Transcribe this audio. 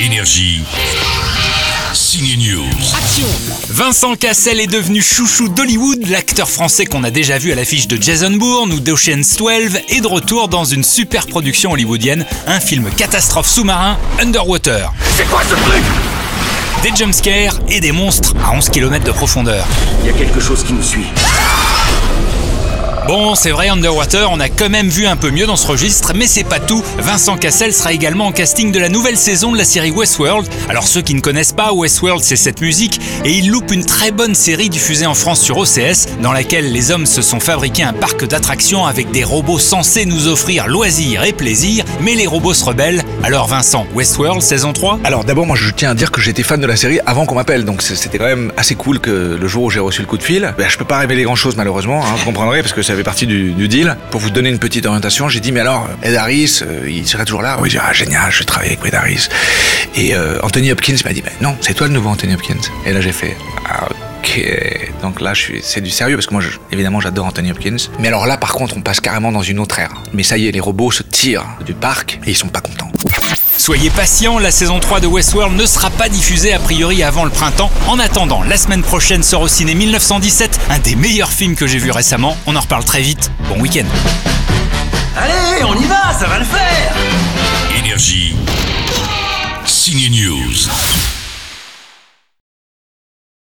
Énergie. Signe News. Vincent Cassel est devenu chouchou d'Hollywood, l'acteur français qu'on a déjà vu à l'affiche de Jason Bourne ou d'Ocean's 12 est de retour dans une super production hollywoodienne, un film catastrophe sous-marin, Underwater. C'est quoi ce truc? Des jumpscares et des monstres à 11 km de profondeur. Il y a quelque chose qui nous suit. Bon, c'est vrai, Underwater, on a quand même vu un peu mieux dans ce registre, mais c'est pas tout. Vincent Cassel sera également en casting de la nouvelle saison de la série Westworld. Alors ceux qui ne connaissent pas, Westworld, c'est cette musique, et il loupe une très bonne série diffusée en France sur OCS, dans laquelle les hommes se sont fabriqués un parc d'attractions avec des robots censés nous offrir loisirs et plaisir, mais les robots se rebellent. Alors Vincent, Westworld, saison 3 Alors d'abord, moi je tiens à dire que j'étais fan de la série avant qu'on m'appelle, donc c'était quand même assez cool que le jour où j'ai reçu le coup de fil, ben, je peux pas révéler grand chose malheureusement, hein, vous comprendrez, parce que ça fait partie du, deal. Pour vous donner une petite orientation, j'ai dit mais alors Ed Harris, euh, il serait toujours là? Oui, j'ai dit ah génial, je vais travailler avec Ed Harris. Et euh, Anthony Hopkins m'a dit ben non, c'est toi le nouveau Anthony Hopkins. Et là j'ai fait ah ok, donc là c'est du sérieux parce que moi évidemment j'adore Anthony Hopkins. Mais alors là par contre on passe carrément dans une autre ère. Mais ça y est, les robots se tirent du parc et ils sont pas contents. Soyez patients, la saison 3 de Westworld ne sera pas diffusée a priori avant le printemps. En attendant, la semaine prochaine sort au ciné 1917, un des meilleurs films que j'ai vu récemment. On en reparle très vite. Bon week-end. Allez, on y va, ça va le faire Énergie. Signe News.